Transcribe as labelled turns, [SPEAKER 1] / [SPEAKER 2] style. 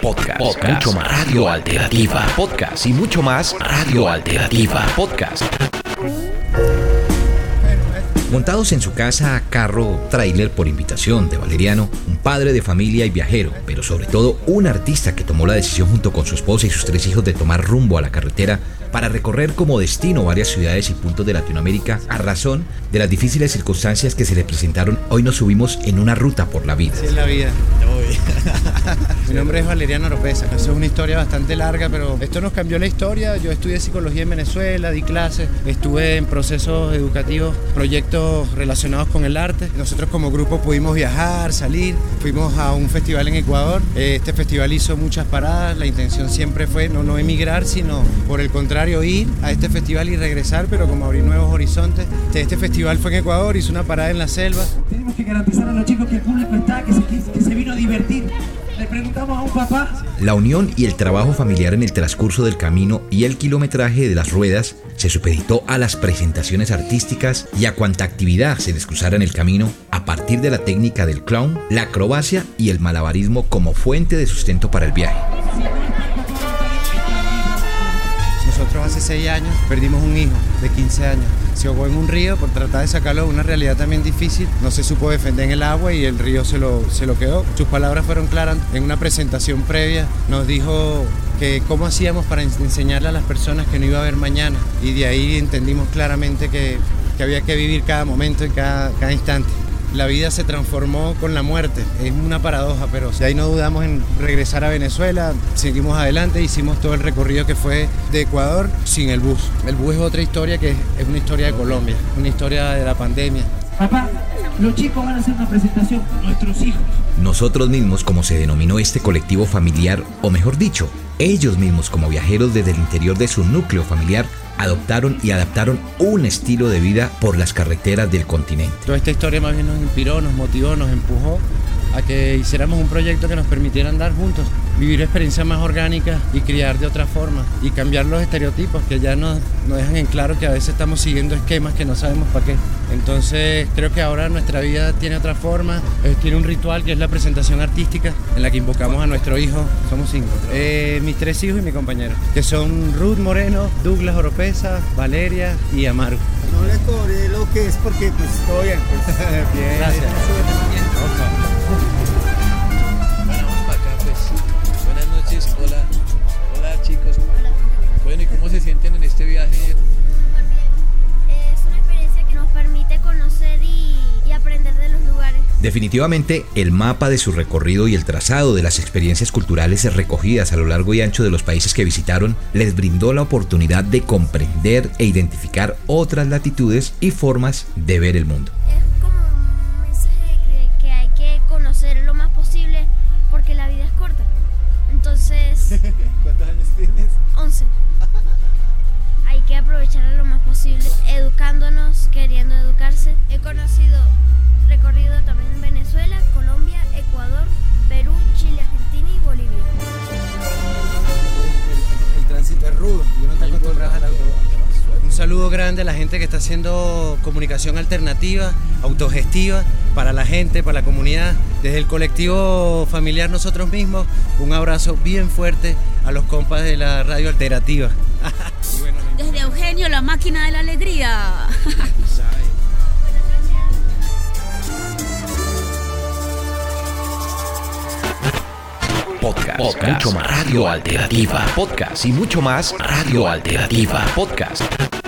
[SPEAKER 1] Podcast, mucho más Radio Alternativa. Podcast y mucho más Radio Alternativa. Podcast. Montados en su casa, carro, tráiler por invitación de Valeriano, un padre de familia y viajero, pero sobre todo un artista que tomó la decisión junto con su esposa y sus tres hijos de tomar rumbo a la carretera para recorrer como destino varias ciudades y puntos de Latinoamérica a razón de las difíciles circunstancias que se le presentaron. Hoy nos subimos en una ruta por la vida.
[SPEAKER 2] Sí, es la vida. Mi nombre es Valeriano Oropesa. Eso es una historia bastante larga, pero esto nos cambió la historia. Yo estudié psicología en Venezuela, di clases, estuve en procesos educativos, proyectos relacionados con el arte. Nosotros como grupo pudimos viajar, salir, fuimos a un festival en Ecuador. Este festival hizo muchas paradas. La intención siempre fue no, no emigrar, sino por el contrario ir a este festival y regresar, pero como abrir nuevos horizontes. Este festival fue en Ecuador, hizo una parada en la selva.
[SPEAKER 3] Tenemos que garantizar a los chicos que el público está, que se, que se vino a divertir. Le preguntamos a un papá.
[SPEAKER 1] La unión y el trabajo familiar en el transcurso del camino y el kilometraje de las ruedas se supeditó a las presentaciones artísticas y a cuanta actividad se les cruzara en el camino a partir de la técnica del clown, la acrobacia y el malabarismo como fuente de sustento para el viaje.
[SPEAKER 2] Nosotros hace 6 años perdimos un hijo de 15 años. Se ahogó en un río por tratar de sacarlo de una realidad también difícil. No se supo defender en el agua y el río se lo, se lo quedó. Sus palabras fueron claras. En una presentación previa nos dijo que cómo hacíamos para enseñarle a las personas que no iba a haber mañana. Y de ahí entendimos claramente que, que había que vivir cada momento y cada, cada instante la vida se transformó con la muerte. Es una paradoja, pero de ahí no dudamos en regresar a Venezuela, seguimos adelante, hicimos todo el recorrido que fue de Ecuador sin el bus. El bus es otra historia que es una historia de Colombia, una historia de la pandemia.
[SPEAKER 3] Papá, los chicos van a hacer una presentación, nuestros hijos.
[SPEAKER 1] Nosotros mismos, como se denominó este colectivo familiar, o mejor dicho, ellos mismos como viajeros desde el interior de su núcleo familiar, adoptaron y adaptaron un estilo de vida por las carreteras del continente.
[SPEAKER 2] Toda esta historia más bien nos inspiró, nos motivó, nos empujó a que hiciéramos un proyecto que nos permitiera andar juntos, vivir experiencias más orgánicas y criar de otra forma y cambiar los estereotipos que ya nos, nos dejan en claro que a veces estamos siguiendo esquemas que no sabemos para qué. Entonces creo que ahora nuestra vida tiene otra forma, eh, tiene un ritual que es la presentación artística en la que invocamos a nuestro hijo, somos cinco, eh, mis tres hijos y mi compañero, que son Ruth Moreno, Douglas Oropesa, Valeria y Amaru.
[SPEAKER 4] No le cobré lo que es porque pues todo bien. Pues.
[SPEAKER 2] bien. Gracias.
[SPEAKER 5] Bueno,
[SPEAKER 1] Definitivamente, el mapa de su recorrido y el trazado de las experiencias culturales recogidas a lo largo y ancho de los países que visitaron les brindó la oportunidad de comprender e identificar otras latitudes y formas de ver el mundo.
[SPEAKER 6] Es como un mensaje de que hay que conocer lo más posible porque la vida es corta. Entonces,
[SPEAKER 4] ¿Cuántos años tienes?
[SPEAKER 6] 11. Hay que aprovecharlo lo más posible, educándonos,
[SPEAKER 2] grande a la gente que está haciendo comunicación alternativa, autogestiva, para la gente, para la comunidad. Desde el colectivo familiar nosotros mismos, un abrazo bien fuerte a los compas de la radio alternativa.
[SPEAKER 7] Desde Eugenio, la máquina de la alegría.
[SPEAKER 1] Podcast, mucho más Radio Alternativa. Podcast y mucho más Radio Alternativa. Podcast.